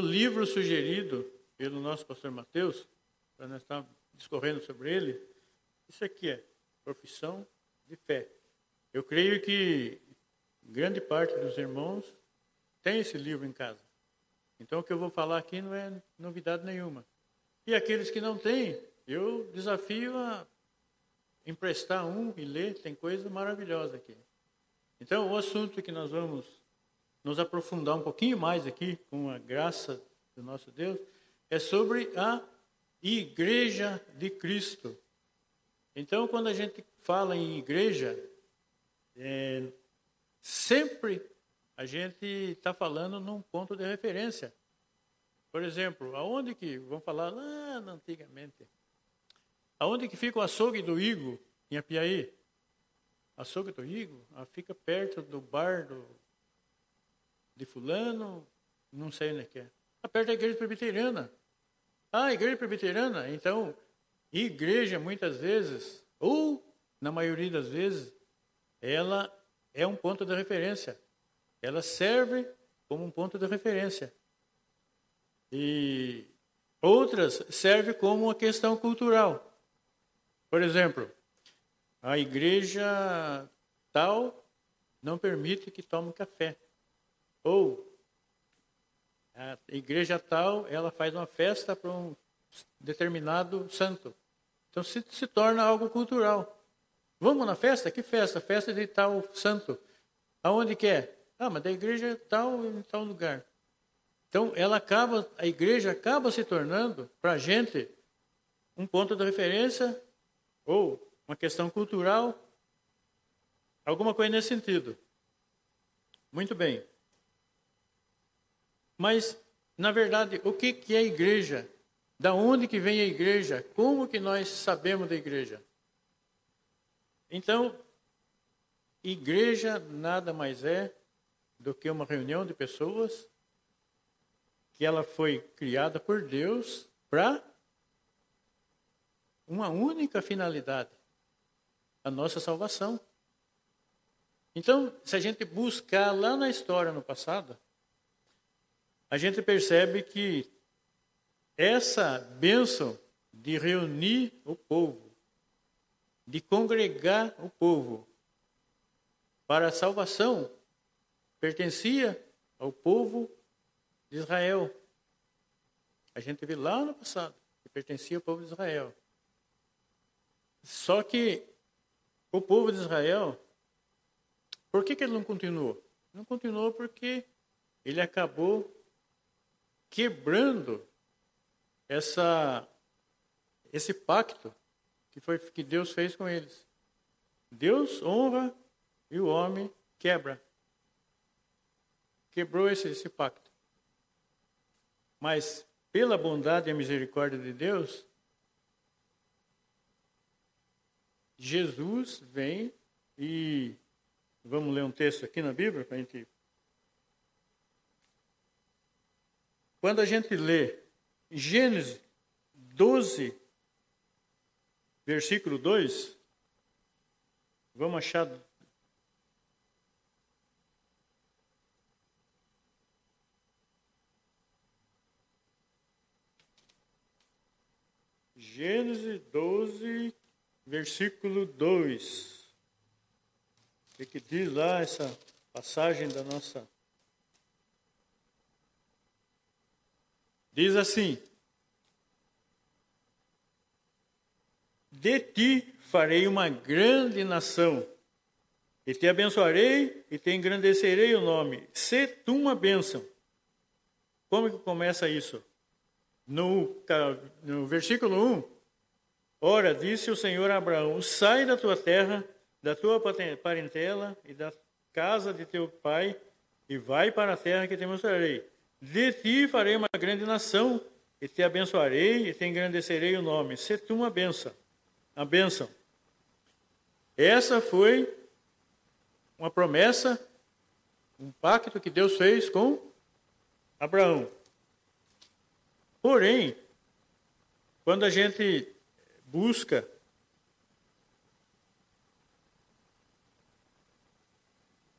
livro sugerido pelo nosso pastor Mateus, para nós estar discorrendo sobre ele, isso aqui é Profissão de Fé. Eu creio que grande parte dos irmãos tem esse livro em casa. Então, o que eu vou falar aqui não é novidade nenhuma. E aqueles que não têm, eu desafio a emprestar um e ler, tem coisa maravilhosa aqui. Então, o assunto que nós vamos nos aprofundar um pouquinho mais aqui, com a graça do nosso Deus, é sobre a Igreja de Cristo. Então, quando a gente fala em igreja, é, sempre a gente está falando num ponto de referência. Por exemplo, aonde que, vamos falar lá antigamente, aonde que fica o açougue do Igo, em Apiaí? Açougue do Igo ah, fica perto do bar do, de fulano, não sei onde é que é. Está perto da igreja presbiteriana. Ah, igreja presbiteriana? Então, igreja muitas vezes, ou na maioria das vezes, ela é um ponto de referência. Ela serve como um ponto de referência. E outras servem como uma questão cultural. Por exemplo, a igreja tal não permite que tome café. Ou a igreja tal, ela faz uma festa para um determinado santo. Então se, se torna algo cultural. Vamos na festa? Que festa? Festa de tal santo. Aonde que é? Ah, mas da igreja tal em tal lugar. Então ela acaba, a igreja acaba se tornando para a gente um ponto de referência ou uma questão cultural, alguma coisa nesse sentido. Muito bem. Mas, na verdade, o que, que é a igreja? Da onde que vem a igreja? Como que nós sabemos da igreja? Então, igreja nada mais é do que uma reunião de pessoas que ela foi criada por Deus para uma única finalidade, a nossa salvação. Então, se a gente buscar lá na história no passado, a gente percebe que essa bênção de reunir o povo, de congregar o povo para a salvação, pertencia ao povo de Israel. A gente vê lá no passado que pertencia ao povo de Israel. Só que o povo de Israel, por que, que ele não continuou? Não continuou porque ele acabou quebrando essa, esse pacto que, foi, que Deus fez com eles. Deus honra e o homem quebra. Quebrou esse, esse pacto. Mas, pela bondade e misericórdia de Deus, Jesus vem e. Vamos ler um texto aqui na Bíblia para a gente Quando a gente lê Gênesis 12, versículo 2, vamos achar. Gênesis 12, versículo 2. O que, diz lá essa passagem da nossa Diz assim: De ti farei uma grande nação, e te abençoarei e te engrandecerei o nome. Se tu uma bênção. Como que começa isso? No, no versículo 1. Ora, disse o Senhor a Abraão: Sai da tua terra, da tua parentela e da casa de teu pai, e vai para a terra que te mostrarei. De ti farei uma grande nação, e te abençoarei e te engrandecerei o nome. Se tu uma benção, a benção. Essa foi uma promessa, um pacto que Deus fez com Abraão. Porém, quando a gente busca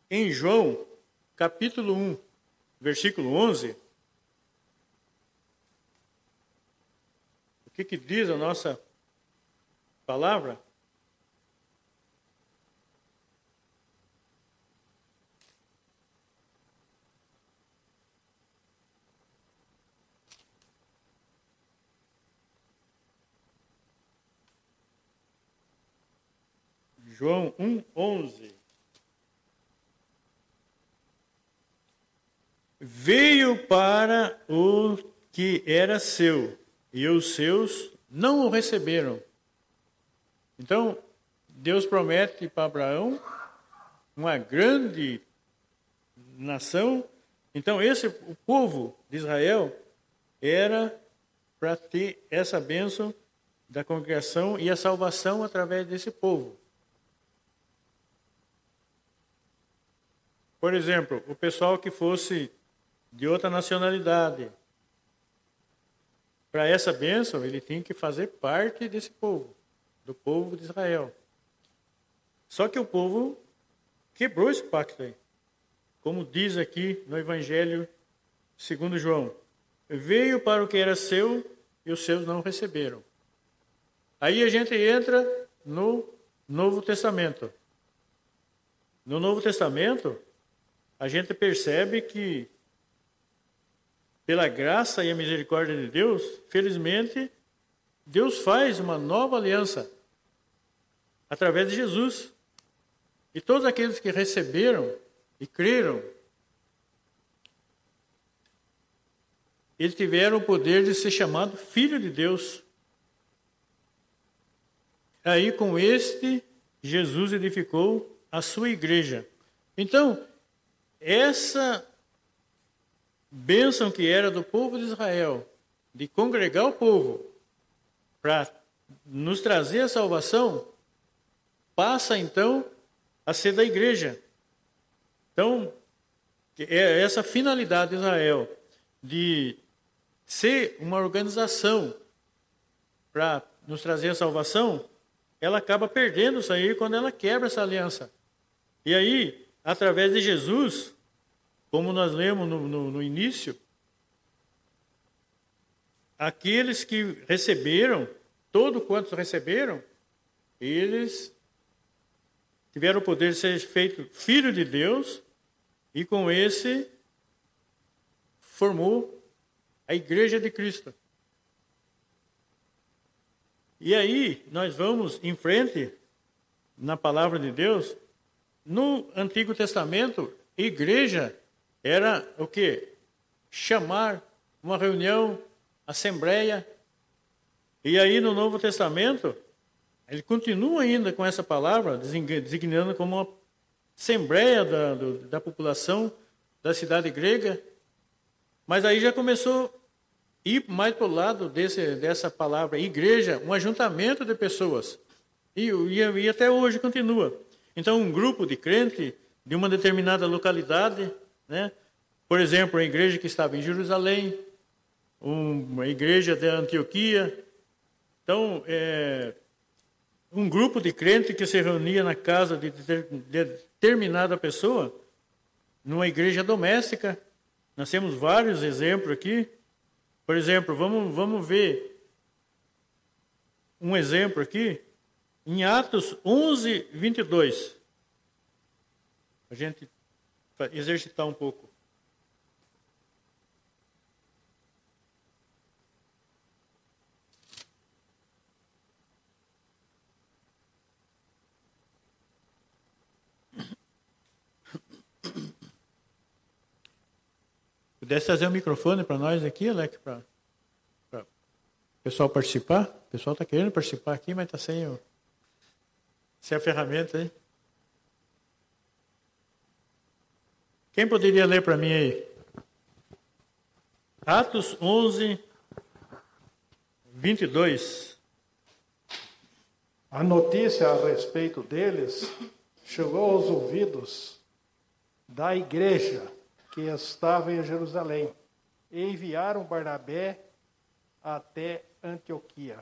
em João, capítulo 1, versículo 11. O que, que diz a nossa palavra? João 1, 11. Veio para o que era seu, e os seus não o receberam. Então, Deus promete para Abraão uma grande nação. Então, esse o povo de Israel era para ter essa bênção da congregação e a salvação através desse povo. Por exemplo, o pessoal que fosse de outra nacionalidade, para essa bênção, ele tinha que fazer parte desse povo, do povo de Israel. Só que o povo quebrou esse pacto aí. Como diz aqui no Evangelho segundo João. Veio para o que era seu e os seus não receberam. Aí a gente entra no Novo Testamento. No Novo Testamento, a gente percebe que, pela graça e a misericórdia de Deus, felizmente, Deus faz uma nova aliança através de Jesus. E todos aqueles que receberam e creram, eles tiveram o poder de ser chamado filho de Deus. Aí, com este, Jesus edificou a sua igreja. Então, essa bênção que era do povo de Israel, de congregar o povo para nos trazer a salvação, passa então a ser da igreja. Então, é essa finalidade de Israel de ser uma organização para nos trazer a salvação, ela acaba perdendo isso aí quando ela quebra essa aliança. E aí, através de Jesus, como nós lemos no, no, no início, aqueles que receberam, todo quantos receberam, eles tiveram o poder de ser feito filho de Deus e com esse formou a igreja de Cristo. E aí nós vamos em frente na palavra de Deus no Antigo Testamento, igreja era o que? Chamar uma reunião, assembleia. E aí no Novo Testamento, ele continua ainda com essa palavra, designando como uma assembleia da, do, da população da cidade grega. Mas aí já começou a ir mais para o lado desse, dessa palavra igreja, um ajuntamento de pessoas. E, e, e até hoje continua. Então, um grupo de crente de uma determinada localidade, né? Por exemplo, a igreja que estava em Jerusalém, uma igreja de Antioquia. Então, é, um grupo de crente que se reunia na casa de determinada pessoa, numa igreja doméstica. Nós temos vários exemplos aqui. Por exemplo, vamos, vamos ver um exemplo aqui em Atos 11, 22. A gente exercitar um pouco. Pudesse trazer o um microfone para nós aqui, Alec, para o pessoal participar. O pessoal está querendo participar aqui, mas está sem. Sem a ferramenta aí. Quem poderia ler para mim aí? Atos 11, 22. A notícia a respeito deles chegou aos ouvidos da igreja que estava em Jerusalém e enviaram Barnabé até Antioquia.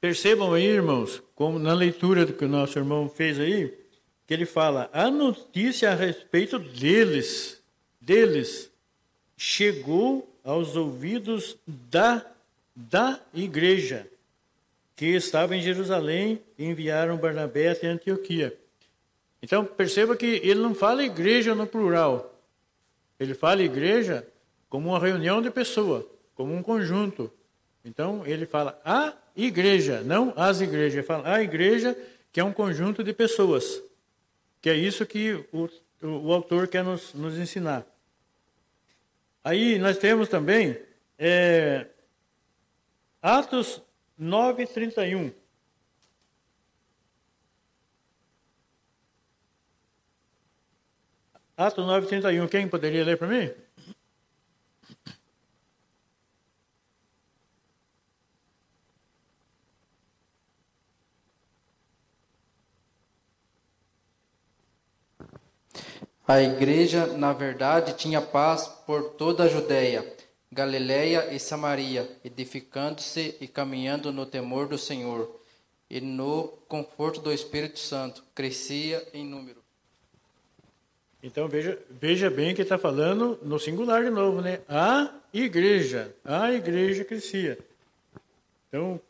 Percebam aí, irmãos, como na leitura que o nosso irmão fez aí, que ele fala: a notícia a respeito deles, deles, chegou aos ouvidos da, da igreja que estava em Jerusalém e enviaram Barnabé até Antioquia. Então, perceba que ele não fala igreja no plural. Ele fala igreja como uma reunião de pessoas, como um conjunto. Então, ele fala a igreja, não as igrejas. Ele fala a igreja, que é um conjunto de pessoas. Que é isso que o, o, o autor quer nos, nos, ensinar. Aí nós temos também é, Atos 9, 31. Atos 9, 31. Quem poderia ler para mim? A igreja, na verdade, tinha paz por toda a Judéia, Galiléia e Samaria, edificando-se e caminhando no temor do Senhor, e no conforto do Espírito Santo, crescia em número. Então veja, veja bem que está falando no singular de novo, né? A igreja, a igreja crescia. Então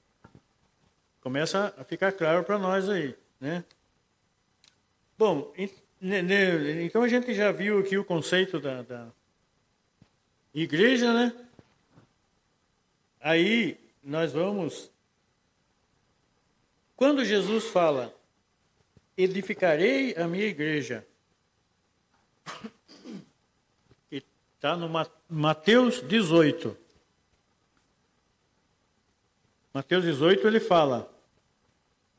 começa a ficar claro para nós aí, né? Bom, então a gente já viu aqui o conceito da, da igreja, né? Aí nós vamos. Quando Jesus fala, edificarei a minha igreja, está no Mateus 18. Mateus 18 ele fala: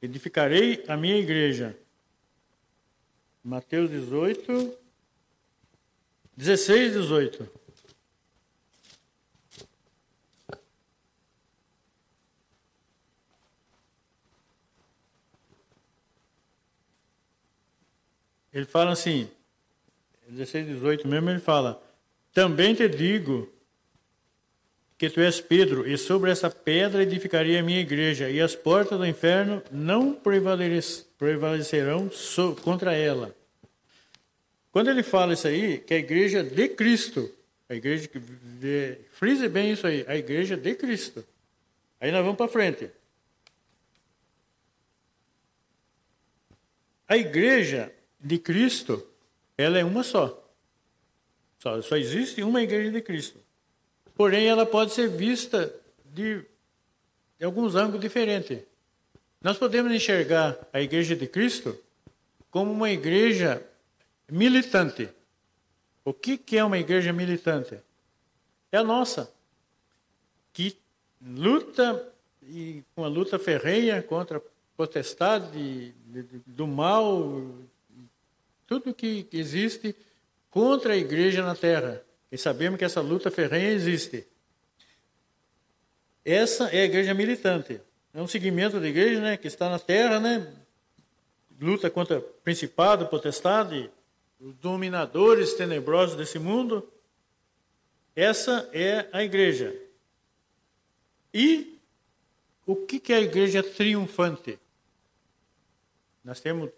edificarei a minha igreja. Mateus 18, 16, 18. Ele fala assim, 16, 18 mesmo, ele fala: Também te digo que tu és Pedro, e sobre essa pedra edificarei a minha igreja, e as portas do inferno não prevalecerão contra ela. Quando ele fala isso aí, que a igreja de Cristo, a igreja que de, frise bem isso aí, a igreja de Cristo. Aí nós vamos para frente. A igreja de Cristo, ela é uma só. Só, só existe uma igreja de Cristo. Porém, ela pode ser vista de, de alguns ângulos diferentes. Nós podemos enxergar a Igreja de Cristo como uma igreja militante. O que, que é uma igreja militante? É a nossa, que luta e uma luta ferrenha contra a potestade do mal, tudo que existe contra a igreja na terra. E sabemos que essa luta ferrenha existe. Essa é a igreja militante. É um segmento da igreja né, que está na terra, né, luta contra principado, potestade, os dominadores tenebrosos desse mundo. Essa é a igreja. E o que é a igreja triunfante? Nós temos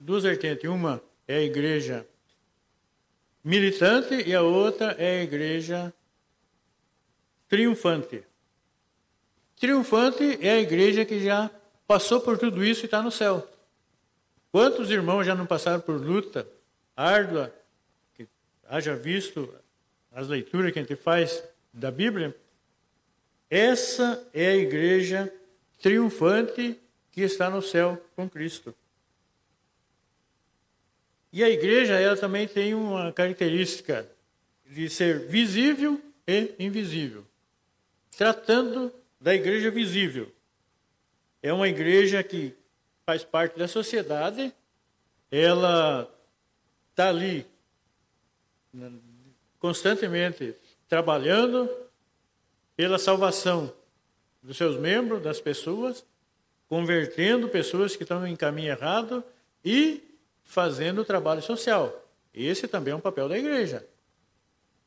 duas vertentes. Uma é a igreja militante e a outra é a igreja triunfante. Triunfante é a igreja que já passou por tudo isso e está no céu. Quantos irmãos já não passaram por luta árdua, que haja visto as leituras que a gente faz da Bíblia? Essa é a igreja triunfante que está no céu com Cristo. E a igreja, ela também tem uma característica de ser visível e invisível. Tratando da igreja visível. É uma igreja que faz parte da sociedade, ela está ali constantemente trabalhando pela salvação dos seus membros, das pessoas, convertendo pessoas que estão em caminho errado e fazendo trabalho social. Esse também é um papel da igreja.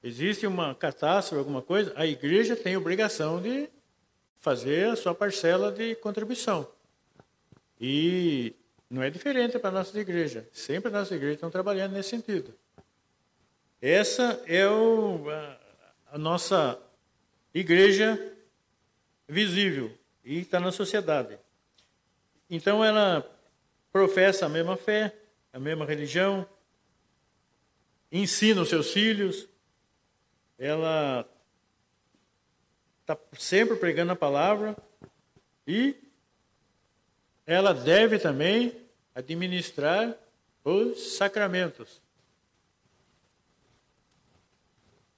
Existe uma catástrofe, alguma coisa, a igreja tem obrigação de fazer a sua parcela de contribuição. E não é diferente para a nossa igreja. Sempre as nossas igrejas estão trabalhando nesse sentido. Essa é o, a, a nossa igreja visível e está na sociedade. Então ela professa a mesma fé, a mesma religião, ensina os seus filhos, ela está sempre pregando a palavra e ela deve também administrar os sacramentos.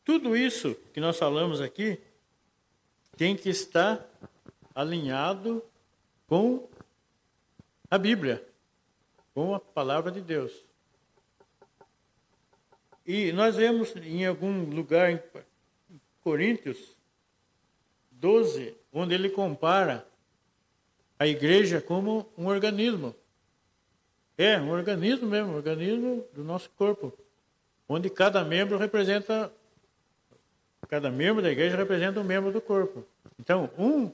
Tudo isso que nós falamos aqui tem que estar alinhado com a Bíblia, com a palavra de Deus. E nós vemos em algum lugar em Coríntios 12, onde ele compara a igreja como um organismo. É, um organismo mesmo, um organismo do nosso corpo, onde cada membro representa, cada membro da igreja representa um membro do corpo. Então, um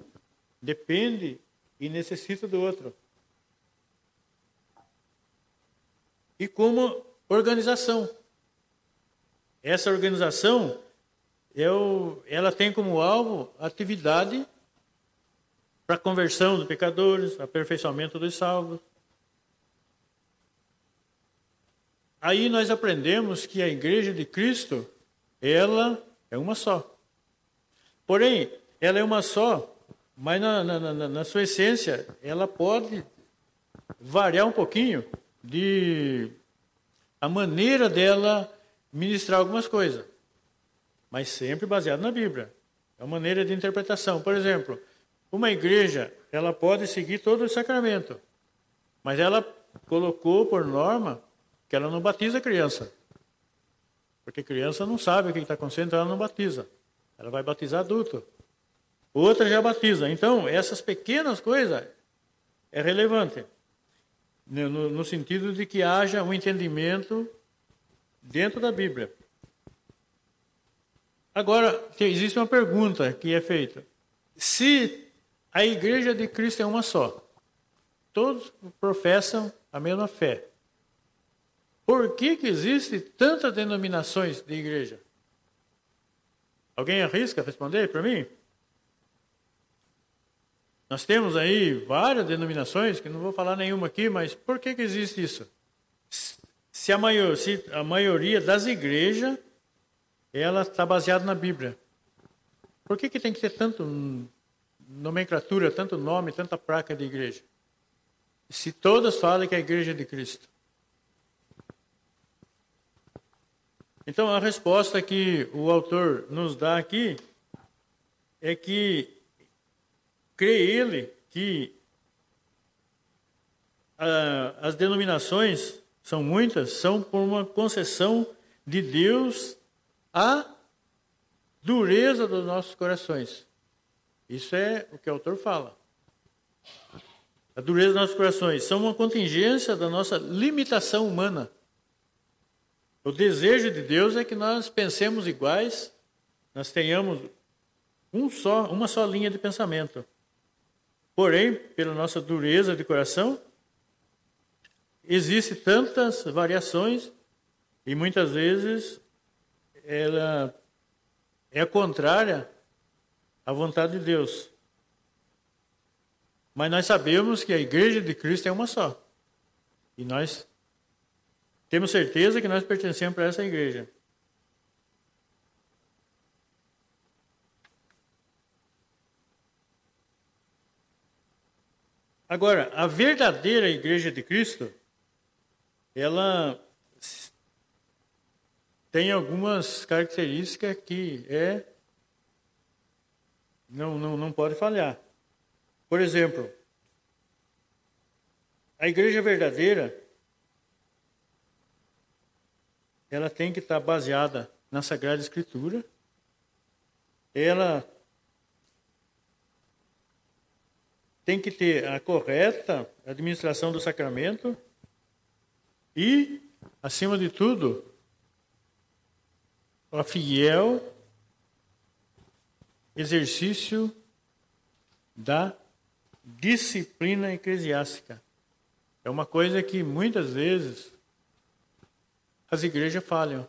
depende e necessita do outro. E como organização. Essa organização, eu, ela tem como alvo atividade para conversão dos pecadores, aperfeiçoamento dos salvos. Aí nós aprendemos que a igreja de Cristo, ela é uma só. Porém, ela é uma só, mas na, na, na, na sua essência, ela pode variar um pouquinho de a maneira dela ministrar algumas coisas, mas sempre baseado na Bíblia. É uma maneira de interpretação. Por exemplo, uma igreja, ela pode seguir todo o sacramento, mas ela colocou por norma que ela não batiza criança. Porque criança não sabe o que está acontecendo, ela não batiza. Ela vai batizar adulto. Outra já batiza. Então, essas pequenas coisas é relevante. No, no sentido de que haja um entendimento dentro da Bíblia. Agora, existe uma pergunta que é feita. Se a igreja de Cristo é uma só. Todos professam a mesma fé. Por que, que existe tantas denominações de igreja? Alguém arrisca responder para mim? Nós temos aí várias denominações, que não vou falar nenhuma aqui, mas por que, que existe isso? Se a, maior, se a maioria das igrejas ela está baseada na Bíblia, por que, que tem que ter tanto nomenclatura, tanto nome, tanta placa de igreja. Se todas falam que é a igreja de Cristo. Então a resposta que o autor nos dá aqui é que crê ele que ah, as denominações são muitas, são por uma concessão de Deus à dureza dos nossos corações. Isso é o que o autor fala. A dureza dos nossos corações são uma contingência da nossa limitação humana. O desejo de Deus é que nós pensemos iguais, nós tenhamos um só, uma só linha de pensamento. Porém, pela nossa dureza de coração, existe tantas variações e muitas vezes ela é contrária a vontade de Deus. Mas nós sabemos que a igreja de Cristo é uma só. E nós temos certeza que nós pertencemos para essa igreja. Agora, a verdadeira igreja de Cristo, ela tem algumas características que é não, não, não pode falhar. Por exemplo, a igreja verdadeira, ela tem que estar baseada na Sagrada Escritura, ela tem que ter a correta administração do sacramento e, acima de tudo, a fiel exercício da disciplina eclesiástica. É uma coisa que muitas vezes as igrejas falham.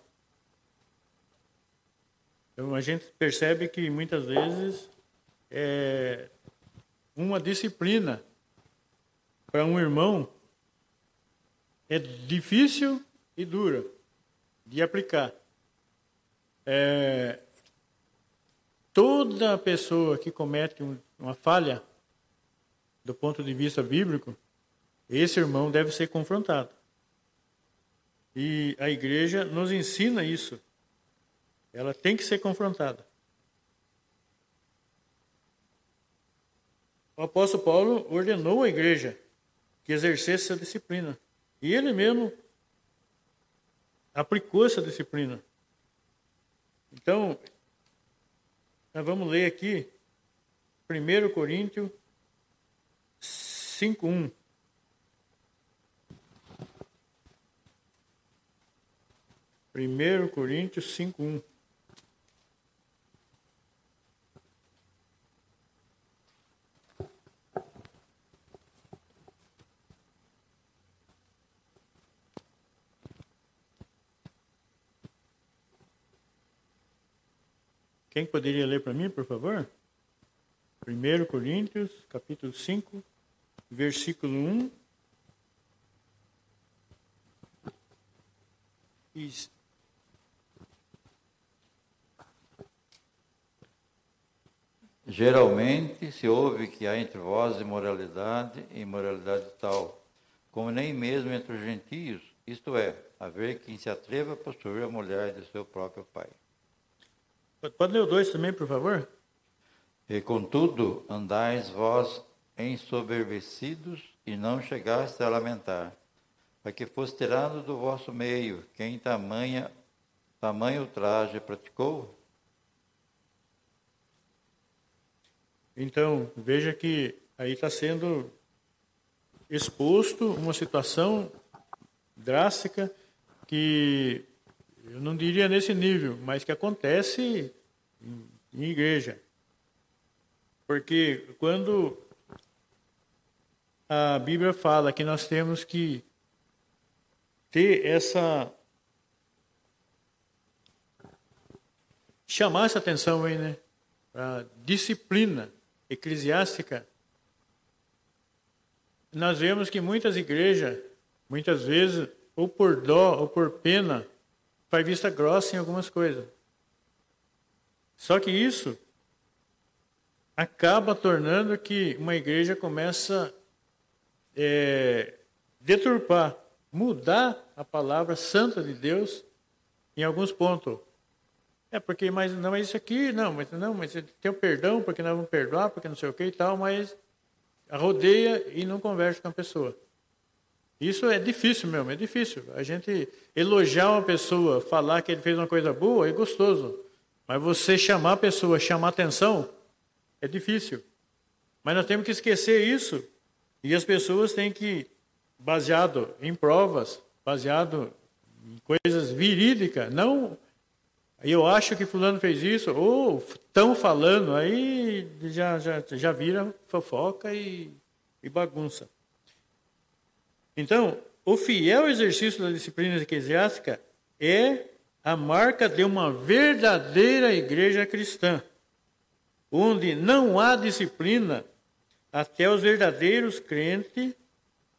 Então a gente percebe que muitas vezes é uma disciplina para um irmão é difícil e dura de aplicar. É, toda pessoa que comete uma falha do ponto de vista bíblico, esse irmão deve ser confrontado. E a igreja nos ensina isso. Ela tem que ser confrontada. O apóstolo Paulo ordenou à igreja que exercesse essa disciplina. E ele mesmo aplicou essa disciplina. Então, nós vamos ler aqui 1 Coríntios 5.1. Primeiro Coríntios 5.1. Quem poderia ler para mim, por favor? 1 Coríntios, capítulo 5, versículo 1. Isso. Geralmente se ouve que há entre vós imoralidade e imoralidade tal, como nem mesmo entre os gentios, isto é, haver quem se atreva a possuir a mulher de seu próprio pai. Pode ler o 2 também, por favor? E contudo, andais vós ensoberbecidos e não chegastes a lamentar, para que fosse tirado do vosso meio quem tamanha, tamanho traje praticou? Então, veja que aí está sendo exposto uma situação drástica que eu não diria nesse nível, mas que acontece em, igreja. Porque quando a Bíblia fala que nós temos que ter essa chamar essa atenção aí, né? A disciplina eclesiástica. Nós vemos que muitas igrejas, muitas vezes, ou por dó ou por pena, faz vista grossa em algumas coisas. Só que isso acaba tornando que uma igreja começa a é, deturpar, mudar a palavra santa de Deus em alguns pontos. É porque, mas não é isso aqui, não, mas não, mas tem o perdão, porque nós vamos perdoar, porque não sei o que e tal, mas rodeia e não conversa com a pessoa. Isso é difícil mesmo, é difícil. A gente elogiar uma pessoa, falar que ele fez uma coisa boa, é gostoso. Mas você chamar a pessoa, chamar atenção, é difícil. Mas nós temos que esquecer isso. E as pessoas têm que, baseado em provas, baseado em coisas verídicas, não eu acho que fulano fez isso, ou estão falando, aí já, já, já vira fofoca e, e bagunça. Então, o fiel exercício da disciplina eclesiástica é a marca de uma verdadeira igreja cristã, onde não há disciplina, até os verdadeiros crentes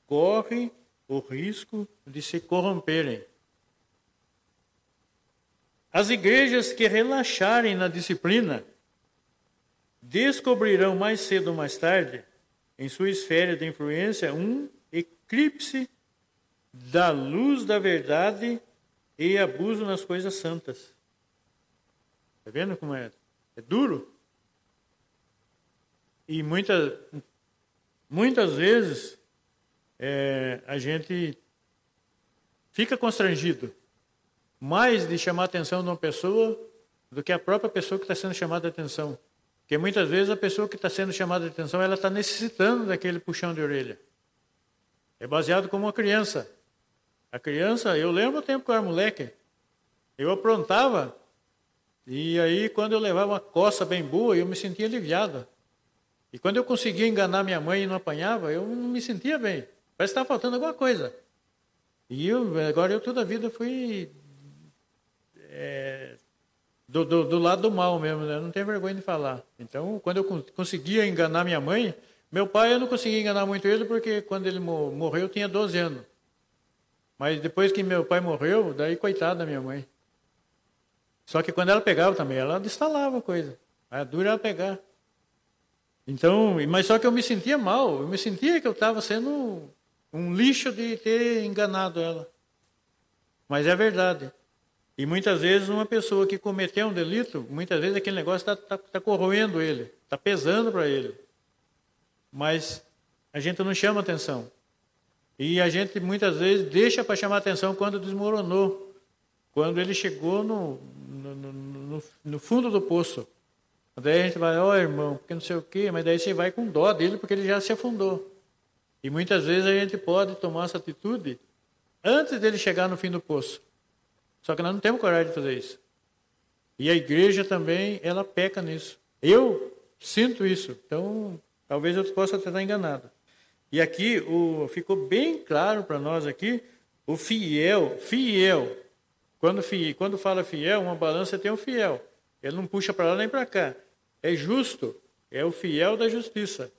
correm o risco de se corromperem. As igrejas que relaxarem na disciplina descobrirão mais cedo ou mais tarde, em sua esfera de influência, um eclipse da luz da verdade e abuso nas coisas santas. Está vendo como é? É duro. E muitas, muitas vezes é, a gente fica constrangido mais de chamar a atenção de uma pessoa do que a própria pessoa que está sendo chamada a atenção. Porque muitas vezes a pessoa que está sendo chamada a atenção, ela está necessitando daquele puxão de orelha. É baseado como uma criança. A criança, eu lembro o tempo que eu era moleque, eu aprontava, e aí quando eu levava uma coça bem boa, eu me sentia aliviado. E quando eu conseguia enganar minha mãe e não apanhava, eu não me sentia bem. Parece que estava faltando alguma coisa. E eu, agora eu toda a vida fui é, do, do, do, lado do mal mesmo, né? não tenho vergonha de falar. Então, quando eu conseguia enganar minha mãe, meu pai eu não conseguia enganar muito ele, porque quando ele morreu eu tinha 12 anos. Mas depois que meu pai morreu, daí coitada da minha mãe. Só que quando ela pegava também, ela instalava a coisa. A dura ela pegar. Então, mas só que eu me sentia mal, eu me sentia que eu estava sendo um lixo de ter enganado ela. Mas é verdade. E muitas vezes uma pessoa que cometeu um delito, muitas vezes aquele negócio está tá, tá corroendo ele, está pesando para ele. Mas a gente não chama atenção. E a gente muitas vezes deixa para chamar atenção quando desmoronou, quando ele chegou no, no, no, no fundo do poço. Daí a gente vai, ó oh, irmão, porque não sei o quê, mas daí você vai com dó dele porque ele já se afundou. E muitas vezes a gente pode tomar essa atitude antes dele chegar no fim do poço. Só que nós não temos coragem de fazer isso. E a igreja também, ela peca nisso. Eu sinto isso. Então, talvez eu possa estar enganado. E aqui o, ficou bem claro para nós aqui o fiel, fiel. Quando, quando fala fiel, uma balança tem um fiel. Ele não puxa para lá nem para cá. É justo, é o fiel da justiça.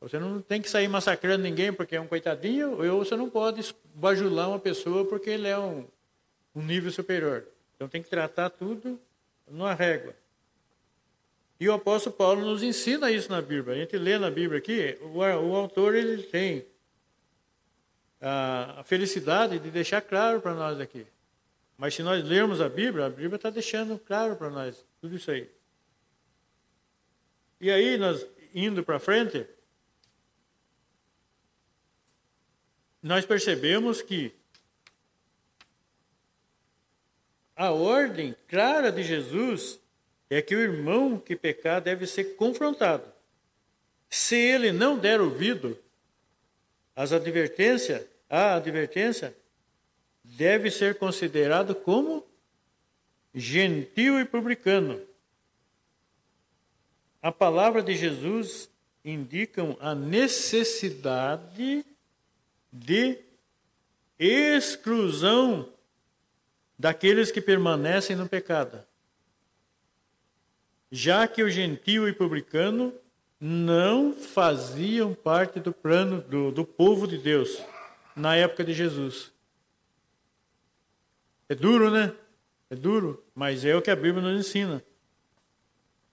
Você não tem que sair massacrando ninguém porque é um coitadinho, ou você não pode bajular uma pessoa porque ele é um, um nível superior. Então tem que tratar tudo numa régua. E o apóstolo Paulo nos ensina isso na Bíblia. A gente lê na Bíblia aqui, o, o autor ele tem a, a felicidade de deixar claro para nós aqui. Mas se nós lermos a Bíblia, a Bíblia está deixando claro para nós tudo isso aí. E aí, nós indo para frente, nós percebemos que a ordem clara de Jesus é que o irmão que pecar deve ser confrontado. Se ele não der ouvido às advertências, a advertência deve ser considerado como gentil e publicano. A palavra de Jesus indicam a necessidade de exclusão daqueles que permanecem no pecado. Já que o gentio e publicano não faziam parte do plano do, do povo de Deus na época de Jesus. É duro, né? É duro, mas é o que a Bíblia nos ensina.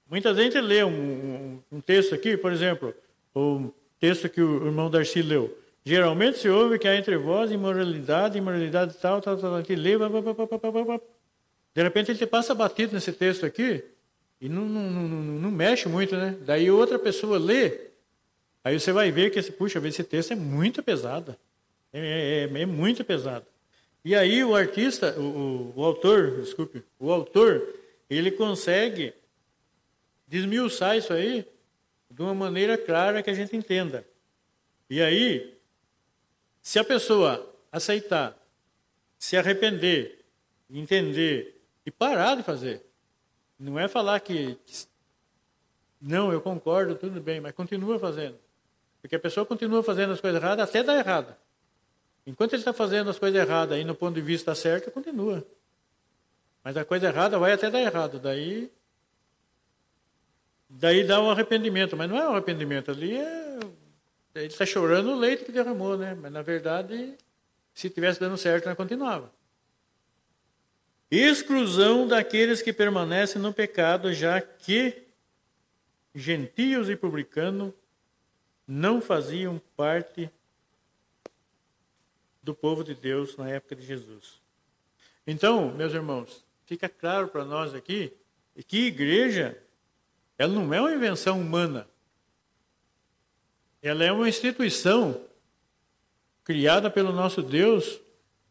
Muita gente lê um, um, um texto aqui, por exemplo, o texto que o irmão Darcy leu. Geralmente se ouve que há entre vós imoralidade, imoralidade tal, tal, tal, que lê, de repente ele passa batido nesse texto aqui e não, não, não, não, mexe muito, né? Daí outra pessoa lê, aí você vai ver que esse, puxa, esse texto é muito pesado. É, é, é, muito pesado. E aí o artista, o, o, o autor, desculpe, o autor, ele consegue desmiuçar isso aí de uma maneira clara que a gente entenda. E aí, se a pessoa aceitar, se arrepender, entender e parar de fazer, não é falar que não, eu concordo, tudo bem, mas continua fazendo. Porque a pessoa continua fazendo as coisas erradas até dar errado. Enquanto ele está fazendo as coisas erradas e no ponto de vista certo, continua. Mas a coisa errada vai até dar errado. Daí, daí dá um arrependimento. Mas não é um arrependimento. Ali é ele está chorando o leite que derramou, né? Mas na verdade, se tivesse dando certo, não continuava. Exclusão daqueles que permanecem no pecado, já que gentios e publicanos não faziam parte do povo de Deus na época de Jesus. Então, meus irmãos, fica claro para nós aqui que igreja ela não é uma invenção humana. Ela é uma instituição criada pelo nosso Deus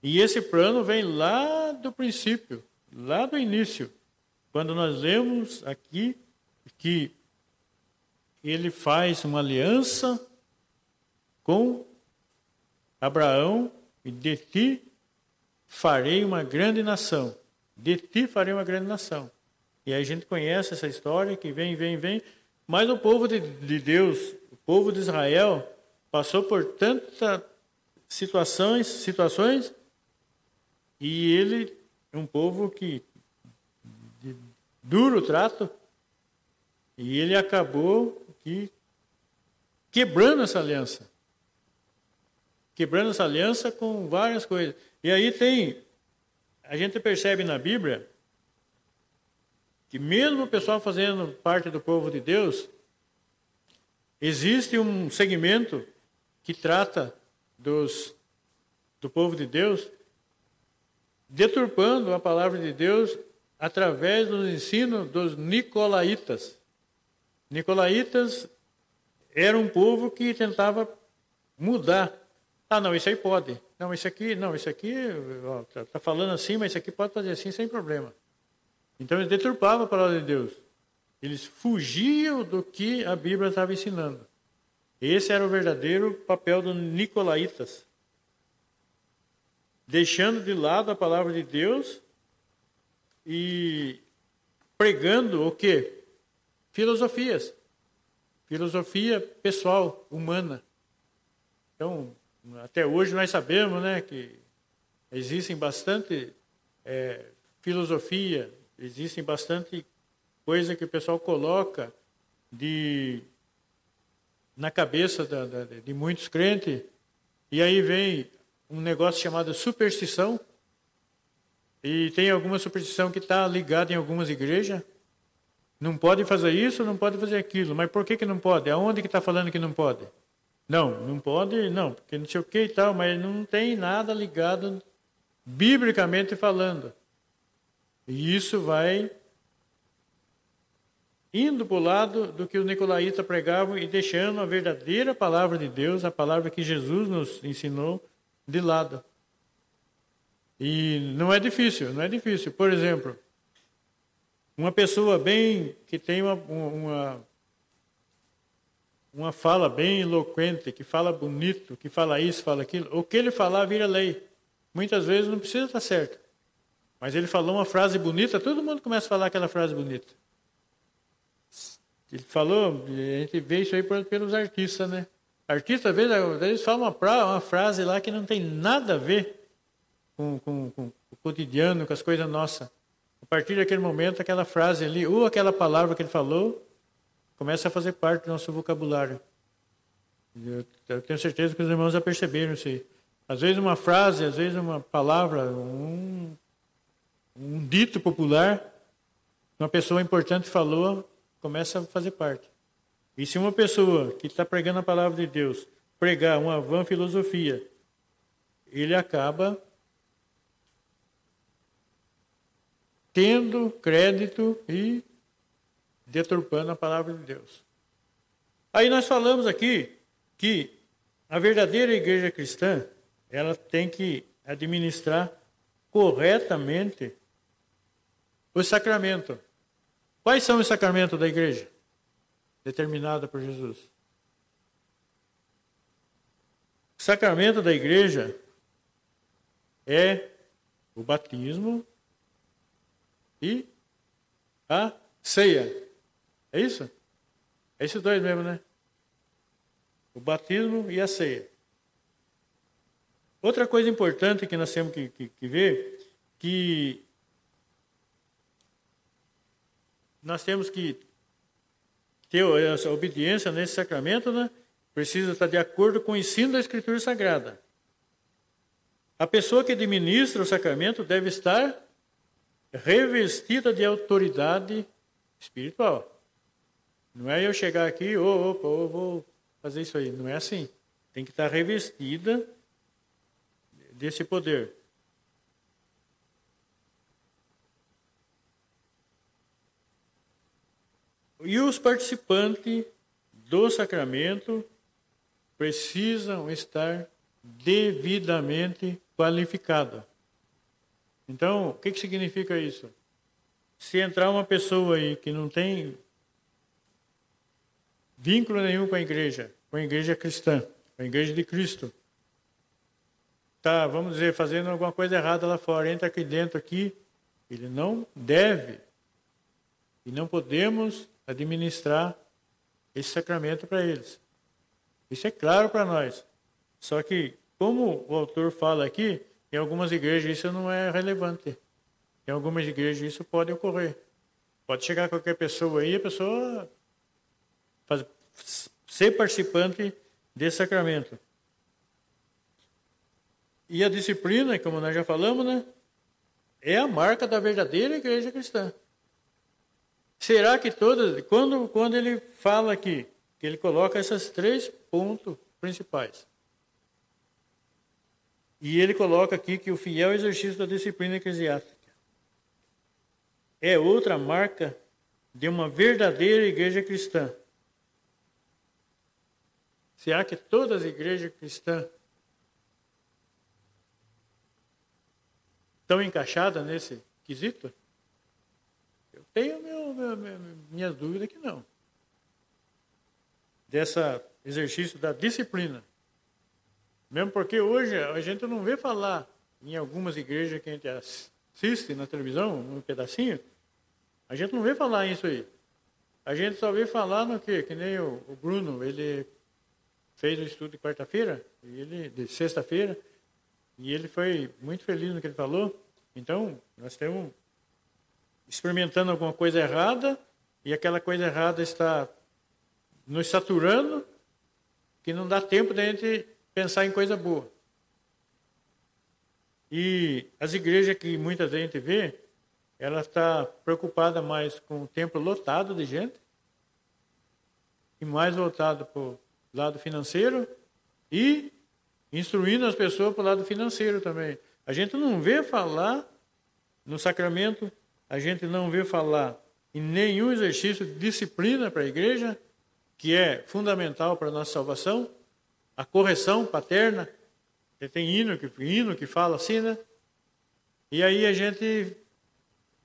e esse plano vem lá do princípio, lá do início, quando nós lemos aqui que ele faz uma aliança com Abraão e de ti farei uma grande nação. De ti farei uma grande nação. E aí a gente conhece essa história que vem, vem, vem. Mas o povo de, de Deus povo de Israel passou por tantas situações, situações e ele é um povo que duro trato, e ele acabou que quebrando essa aliança. Quebrando essa aliança com várias coisas. E aí tem, a gente percebe na Bíblia que mesmo o pessoal fazendo parte do povo de Deus, existe um segmento que trata dos, do povo de Deus, deturpando a palavra de Deus através do ensino dos nicolaítas. Nicolaítas era um povo que tentava mudar. Ah, não, isso aí pode. Não, isso aqui, não, isso aqui, está tá falando assim, mas isso aqui pode fazer assim sem problema. Então eles deturpavam a palavra de Deus. Eles fugiam do que a Bíblia estava ensinando. Esse era o verdadeiro papel dos nicolaítas. Deixando de lado a palavra de Deus e pregando o quê? Filosofias. Filosofia pessoal, humana. Então, até hoje nós sabemos né, que existem bastante é, filosofia, Existem bastante coisa que o pessoal coloca de na cabeça da, da, de muitos crentes e aí vem um negócio chamado superstição e tem alguma superstição que está ligada em algumas igrejas não pode fazer isso, não pode fazer aquilo. Mas por que, que não pode? Aonde que está falando que não pode? Não, não pode, não, porque não sei o que e tal, mas não tem nada ligado biblicamente falando. E isso vai indo para o lado do que os nicolaítas pregavam e deixando a verdadeira palavra de Deus, a palavra que Jesus nos ensinou, de lado. E não é difícil, não é difícil. Por exemplo, uma pessoa bem que tem uma, uma, uma fala bem eloquente, que fala bonito, que fala isso, fala aquilo, o que ele falar vira lei. Muitas vezes não precisa estar certo. Mas ele falou uma frase bonita, todo mundo começa a falar aquela frase bonita. Ele falou, a gente vê isso aí pelos artistas, né? Artistas, às vezes, falam uma, uma frase lá que não tem nada a ver com, com, com o cotidiano, com as coisas nossas. A partir daquele momento, aquela frase ali, ou aquela palavra que ele falou, começa a fazer parte do nosso vocabulário. Eu, eu tenho certeza que os irmãos já perceberam isso aí. Às vezes uma frase, às vezes uma palavra, um, um dito popular, uma pessoa importante falou, começa a fazer parte. E se uma pessoa que está pregando a palavra de Deus pregar uma vã filosofia, ele acaba tendo crédito e deturpando a palavra de Deus. Aí nós falamos aqui que a verdadeira igreja cristã, ela tem que administrar corretamente os sacramentos. Quais são os sacramentos da igreja? Determinada por Jesus. O sacramento da igreja é o batismo e a ceia. É isso? É esses dois mesmo, né? O batismo e a ceia. Outra coisa importante que nós temos que, que, que ver, que nós temos que ter essa obediência nesse sacramento, né? Precisa estar de acordo com o ensino da Escritura Sagrada. A pessoa que administra o sacramento deve estar revestida de autoridade espiritual. Não é eu chegar aqui, oh, opa, vou fazer isso aí. Não é assim. Tem que estar revestida desse poder. E os participantes do sacramento precisam estar devidamente qualificados. Então, o que, que significa isso? Se entrar uma pessoa aí que não tem vínculo nenhum com a igreja, com a igreja cristã, com a igreja de Cristo, tá, vamos dizer, fazendo alguma coisa errada lá fora, entra aqui dentro aqui, ele não deve e não podemos administrar esse sacramento para eles. Isso é claro para nós. Só que, como o autor fala aqui, em algumas igrejas isso não é relevante. Em algumas igrejas isso pode ocorrer. Pode chegar qualquer pessoa aí, a pessoa faz, ser participante desse sacramento. E a disciplina, como nós já falamos, né, é a marca da verdadeira igreja cristã. Será que todas, quando, quando ele fala aqui, que ele coloca esses três pontos principais, e ele coloca aqui que o fiel exercício da disciplina eclesiástica é outra marca de uma verdadeira igreja cristã. Será que todas as igrejas cristãs estão encaixadas nesse quesito? Tenho meu, meu, minhas dúvidas que não. Desse exercício da disciplina. Mesmo porque hoje a gente não vê falar em algumas igrejas que a gente assiste na televisão, um pedacinho, a gente não vê falar isso aí. A gente só vê falar no que, que nem o, Bruno, ele fez o estudo de quarta-feira, ele de sexta-feira, e ele foi muito feliz no que ele falou. Então, nós estamos experimentando alguma coisa errada e aquela coisa errada está nos saturando, que não dá tempo de a gente pensar em coisa boa. E as igrejas que muita gente vê, ela está preocupada mais com o templo lotado de gente e mais voltado para o lado financeiro e instruindo as pessoas para o lado financeiro também. A gente não vê falar no sacramento, a gente não vê falar em nenhum exercício de disciplina para a igreja, que é fundamental para a nossa salvação, a correção paterna. Tem hino que, hino que fala assim, né? E aí a gente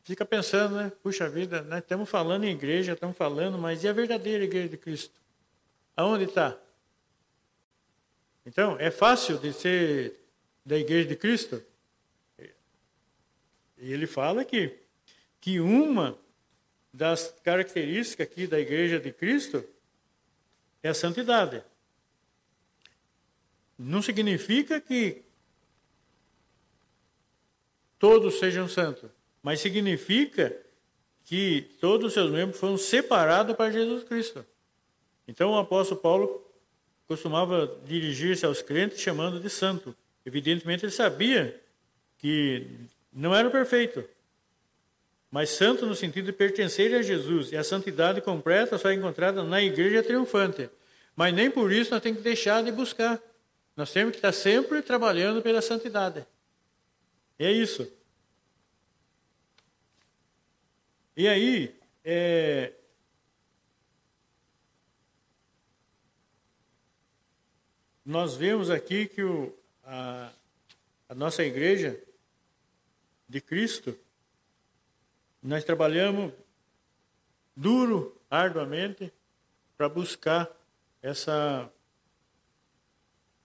fica pensando, né? Puxa vida, nós estamos falando em igreja, estamos falando, mas e a verdadeira igreja de Cristo? Aonde está? Então, é fácil de ser da igreja de Cristo? E ele fala que, que uma das características aqui da igreja de Cristo é a santidade. Não significa que todos sejam santos, mas significa que todos os seus membros foram separados para Jesus Cristo. Então o apóstolo Paulo costumava dirigir-se aos crentes chamando de santo. Evidentemente ele sabia que não era perfeito, mas santo no sentido de pertencer a Jesus. E a santidade completa só é encontrada na igreja triunfante. Mas nem por isso nós temos que deixar de buscar. Nós temos que estar sempre trabalhando pela santidade. E é isso. E aí, é, nós vemos aqui que o, a, a nossa igreja de Cristo, nós trabalhamos duro, arduamente, para buscar essa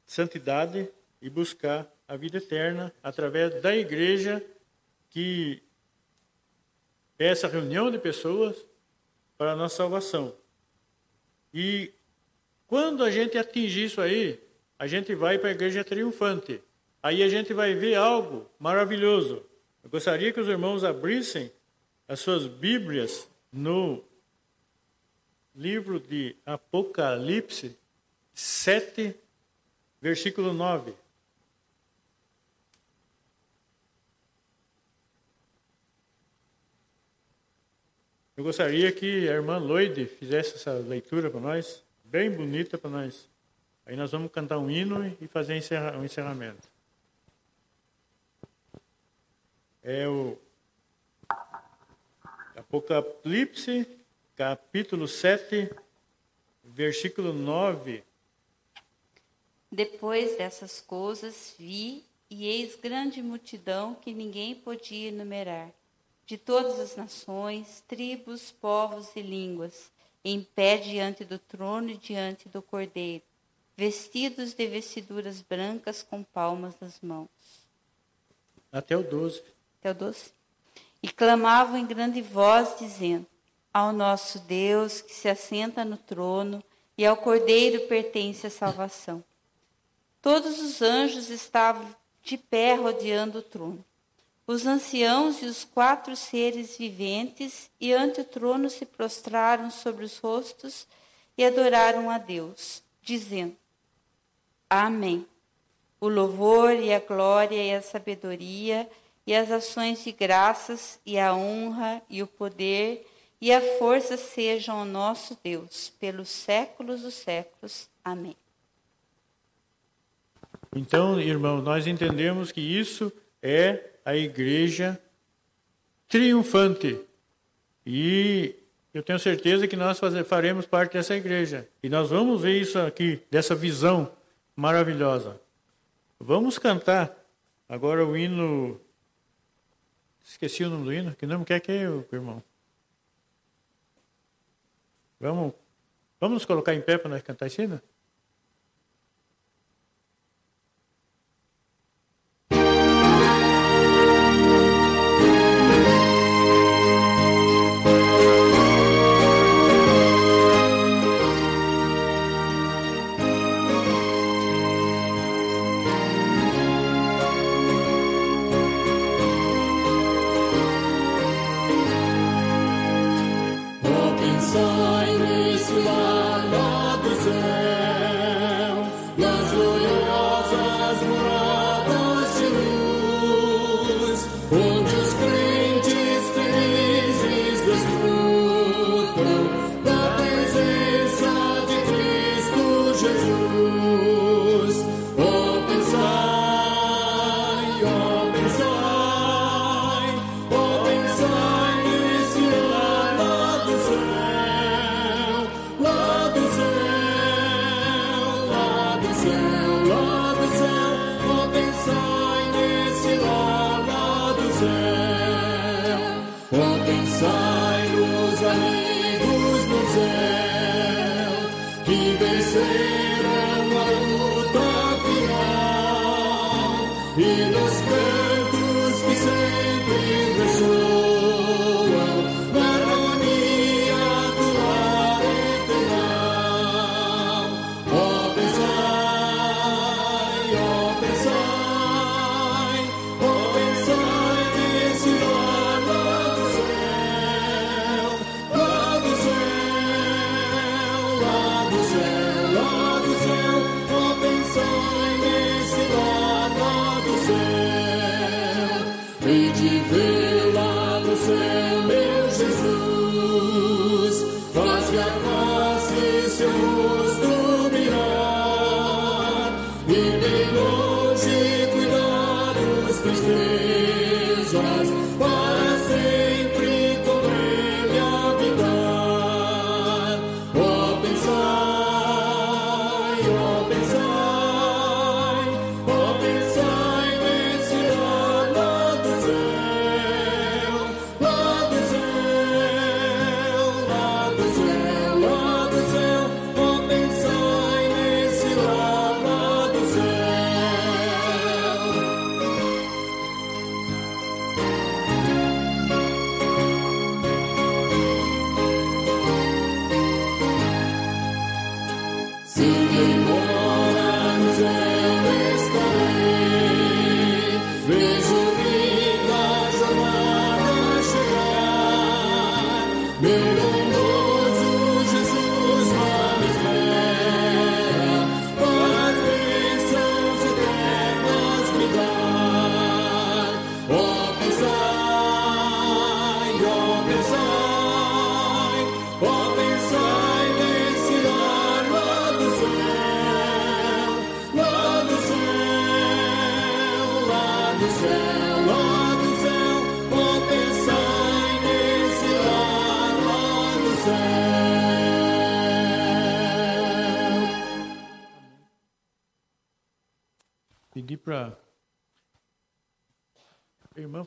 santidade e buscar a vida eterna através da igreja, que é essa reunião de pessoas para a nossa salvação. E quando a gente atingir isso aí, a gente vai para a igreja triunfante. Aí a gente vai ver algo maravilhoso. Eu gostaria que os irmãos abrissem as suas Bíblias no livro de Apocalipse 7, versículo 9. Eu gostaria que a irmã Loide fizesse essa leitura para nós, bem bonita para nós. Aí nós vamos cantar um hino e fazer um encerramento. É o Apocalipse, capítulo 7, versículo 9. Depois dessas coisas vi, e eis grande multidão que ninguém podia enumerar de todas as nações, tribos, povos e línguas, em pé diante do trono e diante do cordeiro, vestidos de vestiduras brancas com palmas nas mãos. Até o 12. Até o 12. E clamavam em grande voz, dizendo: Ao nosso Deus que se assenta no trono e ao cordeiro pertence a salvação. Todos os anjos estavam de pé rodeando o trono Os anciãos e os quatro seres viventes e ante o trono se prostraram sobre os rostos e adoraram a Deus, dizendo: Amém. O louvor e a glória e a sabedoria e as ações de graças e a honra e o poder e a força sejam ao nosso Deus pelos séculos dos séculos. Amém. Então, irmão, nós entendemos que isso é a igreja triunfante. E eu tenho certeza que nós faremos parte dessa igreja. E nós vamos ver isso aqui, dessa visão maravilhosa. Vamos cantar agora o hino. Esqueci o nome do hino. Que nome quer que é, irmão? Vamos, vamos nos colocar em pé para nós cantar esse hino?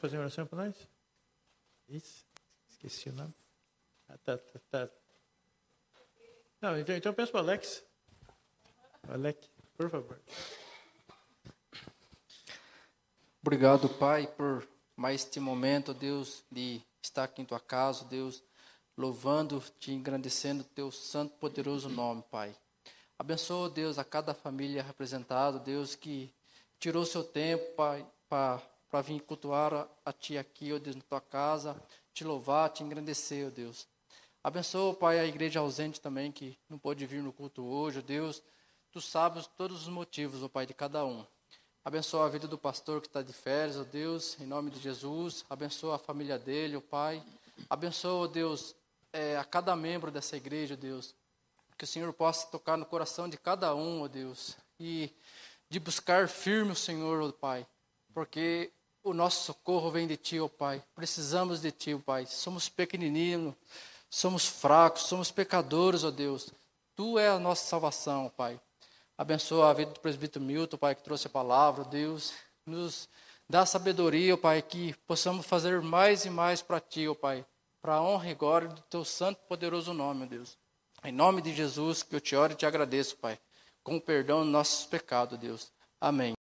Oração para nós? Isso, esqueci o nome. Ah, tá, tá, tá. Não, então, então peço para o Alex. Alex, por favor. Obrigado, Pai, por mais este momento, Deus, de estar aqui em tua casa, Deus, louvando, te engrandecendo teu santo, poderoso nome, Pai. Abençoa, Deus, a cada família representada, Deus, que tirou seu tempo, Pai, para para vir cultuar a, Ti aqui, ó Deus, na Tua casa, te louvar, te engrandecer, ó Deus. Abençoa, Pai, a igreja ausente também, que não pôde vir no culto hoje, ó Deus. Tu sabes todos os motivos, ó Pai, de cada um. Abençoa a vida do pastor que está de férias, ó Deus, em nome de Jesus. Abençoa a família dele, ó Pai. Abençoa, ó Deus, é, a cada membro dessa igreja, ó Deus. Que o Senhor possa tocar no coração de cada um, ó Deus. E de buscar firme o Senhor, ó Pai. Porque o nosso socorro vem de Ti, ó Pai. Precisamos de Ti, ó Pai. Somos pequenininhos, somos fracos, somos pecadores, ó Deus. Tu é a nossa salvação, ó Pai. Abençoa a vida do presbítero Milton, Pai, que trouxe a palavra, Deus. Nos dá sabedoria, ó Pai, que possamos fazer mais e mais para Ti, ó Pai. Para a honra e glória do Teu santo e poderoso nome, ó Deus. Em nome de Jesus, que eu te oro e te agradeço, Pai. Com o perdão dos nossos pecados, Deus. Amém.